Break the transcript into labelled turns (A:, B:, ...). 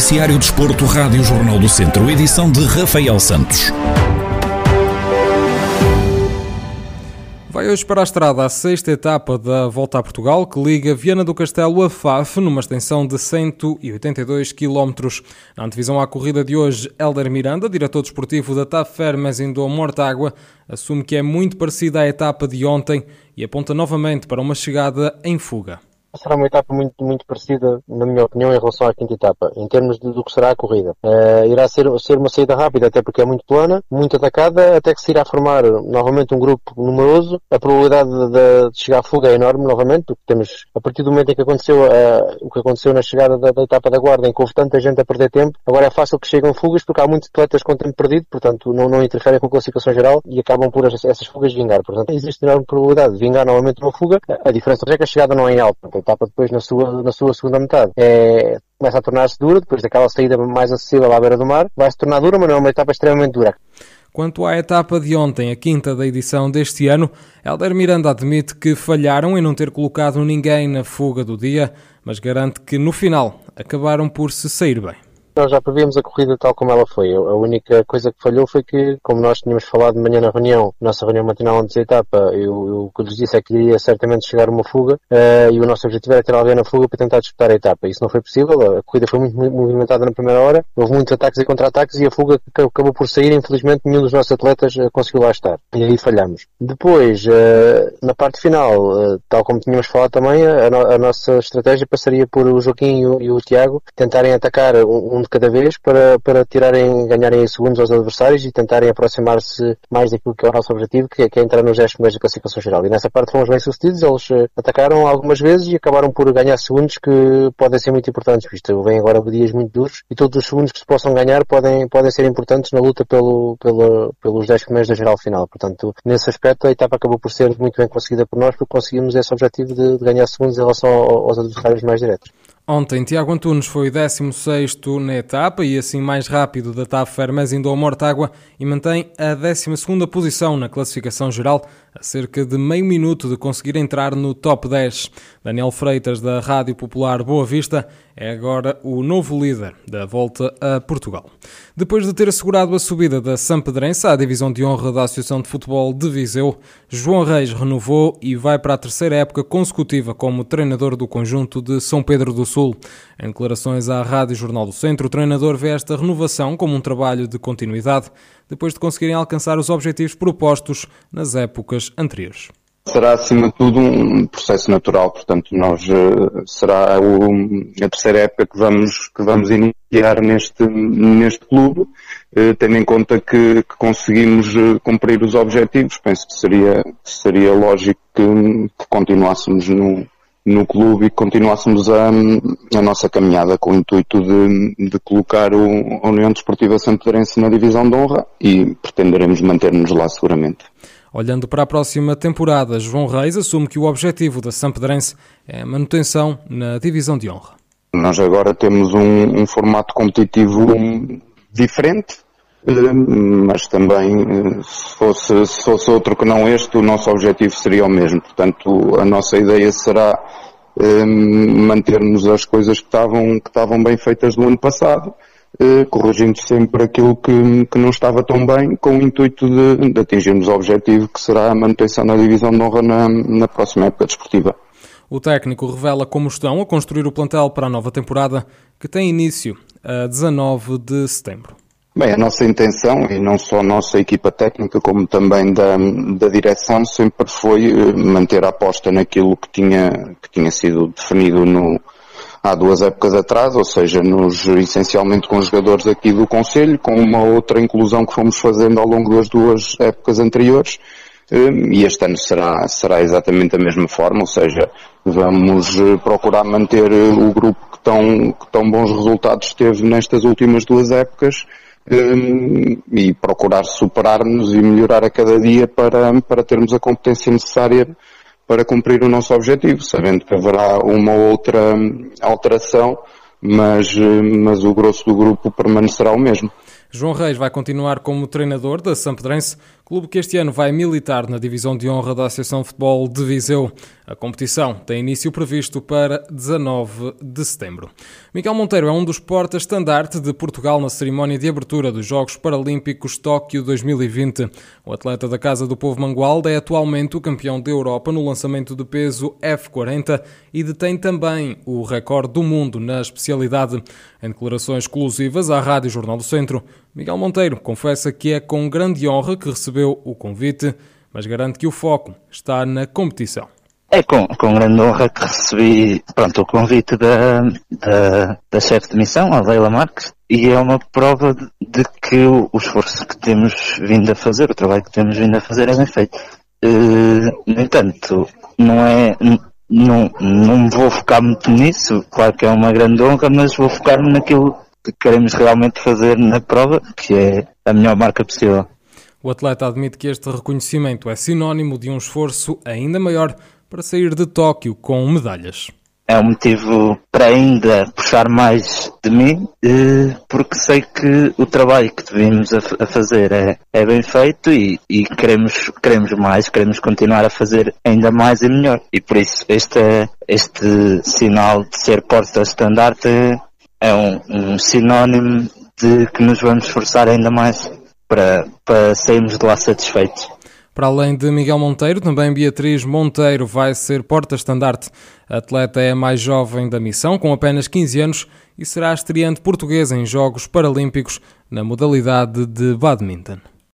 A: Noticiário Desporto, Rádio Jornal do Centro, edição de Rafael Santos.
B: Vai hoje para a estrada a sexta etapa da Volta a Portugal, que liga Viana do Castelo a Faf, numa extensão de 182 km. Na antevisão à corrida de hoje, Helder Miranda, diretor desportivo da TAF Fermes Indo Mortágua, assume que é muito parecida à etapa de ontem e aponta novamente para uma chegada em fuga
C: será uma etapa muito, muito parecida, na minha opinião, em relação à quinta etapa, em termos de, do que será a corrida. Uh, irá ser, ser uma saída rápida, até porque é muito plana, muito atacada, até que se irá formar novamente um grupo numeroso. A probabilidade de, de chegar à fuga é enorme, novamente, porque temos, a partir do momento em que aconteceu uh, o que aconteceu na chegada da, da, etapa da Guarda, em que houve tanta gente a perder tempo, agora é fácil que cheguem fugas, porque há muitos atletas com tempo perdido, portanto, não, não interferem com a classificação geral e acabam por essas, essas fugas vingar. Portanto, existe enorme probabilidade de vingar novamente uma fuga. A diferença é que a chegada não é em alta etapa depois na sua, na sua segunda metade é, começa a tornar-se dura, depois daquela saída mais acessível à beira do mar, vai se tornar dura, mas não é uma etapa extremamente dura.
B: Quanto à etapa de ontem, a quinta da edição deste ano, Helder Miranda admite que falharam em não ter colocado ninguém na fuga do dia, mas garante que no final acabaram por se sair bem
C: nós já prevíamos a corrida tal como ela foi. A única coisa que falhou foi que, como nós tínhamos falado de manhã na reunião, nossa reunião matinal antes da etapa, eu, o que lhes disse é que iria certamente chegar uma fuga uh, e o nosso objetivo era ter alguém na fuga para tentar disputar a etapa. Isso não foi possível, a corrida foi muito movimentada na primeira hora, houve muitos ataques e contra-ataques e a fuga acabou por sair. Infelizmente, nenhum dos nossos atletas uh, conseguiu lá estar. E aí falhamos. Depois, uh, na parte final, tal como tínhamos falado também, a, no a, nossa estratégia passaria por o Joaquim e o, e o Tiago tentarem atacar um, um cada vez para, para tirarem, ganharem segundos aos adversários e tentarem aproximar-se mais daquilo que é o nosso objetivo, que é, que é entrar nos 10 primeiros da classificação geral. E nessa parte fomos bem sucedidos, eles eh, atacaram algumas vezes e acabaram por ganhar segundos que podem ser muito importantes, visto vem agora dias muito duros e todos os segundos que se possam ganhar podem, podem ser importantes na luta pelo, pelo, pelos 10 primeiros da geral final. Portanto, nesse aspecto a etapa acabou por ser muito bem conseguida por nós porque conseguimos esse objetivo de, de ganhar segundos em relação aos adversários mais diretos.
B: Ontem, Tiago Antunes foi 16 na etapa e assim mais rápido da TAF Fermes indo ao Mortágua e mantém a 12 posição na classificação geral, a cerca de meio minuto de conseguir entrar no top 10. Daniel Freitas, da Rádio Popular Boa Vista, é agora o novo líder da volta a Portugal. Depois de ter assegurado a subida da Sampedrense à divisão de honra da Associação de Futebol de Viseu, João Reis renovou e vai para a terceira época consecutiva como treinador do conjunto de São Pedro do Sul. Em declarações à Rádio Jornal do Centro, o treinador vê esta renovação como um trabalho de continuidade, depois de conseguirem alcançar os objetivos propostos nas épocas anteriores.
D: Será acima de tudo um processo natural, portanto nós uh, será o, a terceira época que vamos, que vamos iniciar neste, neste clube, uh, tendo em conta que, que conseguimos uh, cumprir os objetivos, penso que seria, seria lógico que, que continuássemos no, no clube e continuássemos a, a nossa caminhada com o intuito de, de colocar o, a União Desportiva Santorense na divisão de honra e pretenderemos manter-nos lá seguramente.
B: Olhando para a próxima temporada, João Reis assume que o objetivo da Sampedrense é a manutenção na divisão de honra.
D: Nós agora temos um, um formato competitivo diferente, mas também se fosse, se fosse outro que não este, o nosso objetivo seria o mesmo. Portanto, a nossa ideia será um, eh, mantermos as coisas que estavam, que estavam bem feitas no ano passado eh, corrigindo sempre aquilo que, que não estava tão bem, com o intuito de, de atingirmos o objetivo que será a manutenção da divisão de honra na, na próxima época desportiva.
B: O técnico revela como estão a construir o plantel para a nova temporada, que tem início a 19 de setembro.
D: Bem, a nossa intenção, e não só a nossa equipa técnica, como também da, da direção, sempre foi eh, manter a aposta naquilo que tinha, que tinha sido definido no, há duas épocas atrás, ou seja, nos, essencialmente com jogadores aqui do Conselho, com uma outra inclusão que fomos fazendo ao longo das duas épocas anteriores, hum, e este ano será, será exatamente da mesma forma, ou seja, vamos eh, procurar manter eh, o grupo que tão, que tão bons resultados teve nestas últimas duas épocas, hum, e procurar superar-nos e melhorar a cada dia para, para termos a competência necessária para cumprir o nosso objetivo, sabendo que haverá uma ou outra alteração, mas, mas o grosso do grupo permanecerá o mesmo.
B: João Reis vai continuar como treinador da Sampedrense, clube que este ano vai militar na divisão de honra da Associação Futebol de Viseu. A competição tem início previsto para 19 de setembro. Miguel Monteiro é um dos portas-estandarte de Portugal na cerimónia de abertura dos Jogos Paralímpicos Tóquio 2020. O atleta da Casa do Povo Mangualda é atualmente o campeão da Europa no lançamento de peso F40 e detém também o recorde do mundo na especialidade. Em declarações exclusivas à Rádio Jornal do Centro, Miguel Monteiro confessa que é com grande honra que recebeu o convite, mas garante que o foco está na competição.
E: É com, com grande honra que recebi pronto, o convite da, da, da chefe de missão, a Leila Marques, e é uma prova de, que o, o, esforço que temos vindo a fazer, o trabalho que temos vindo a fazer é bem feito. Uh, no entanto, não é, não, não vou focar muito nisso, claro que é uma grande honra, mas vou focar-me naquilo que queremos realmente fazer na prova, que é a melhor marca possível.
B: O atleta admite que este reconhecimento é sinónimo de um esforço ainda maior para sair de Tóquio com medalhas.
E: É um motivo para ainda puxar mais de mim, eh, porque sei que o trabalho que devemos a fazer é, é bem feito e, e, queremos, queremos mais, queremos continuar a fazer ainda mais e melhor. E por isso este, este sinal de ser porta-estandarte é um, um sinónimo de que nos vamos esforçar ainda mais para, para sairmos de lá satisfeitos.
B: Para além de Miguel Monteiro, também Beatriz Monteiro vai ser porta-estandarte. A atleta é a mais jovem da missão, com apenas 15 anos, e será estreante portuguesa em Jogos Paralímpicos na modalidade de badminton.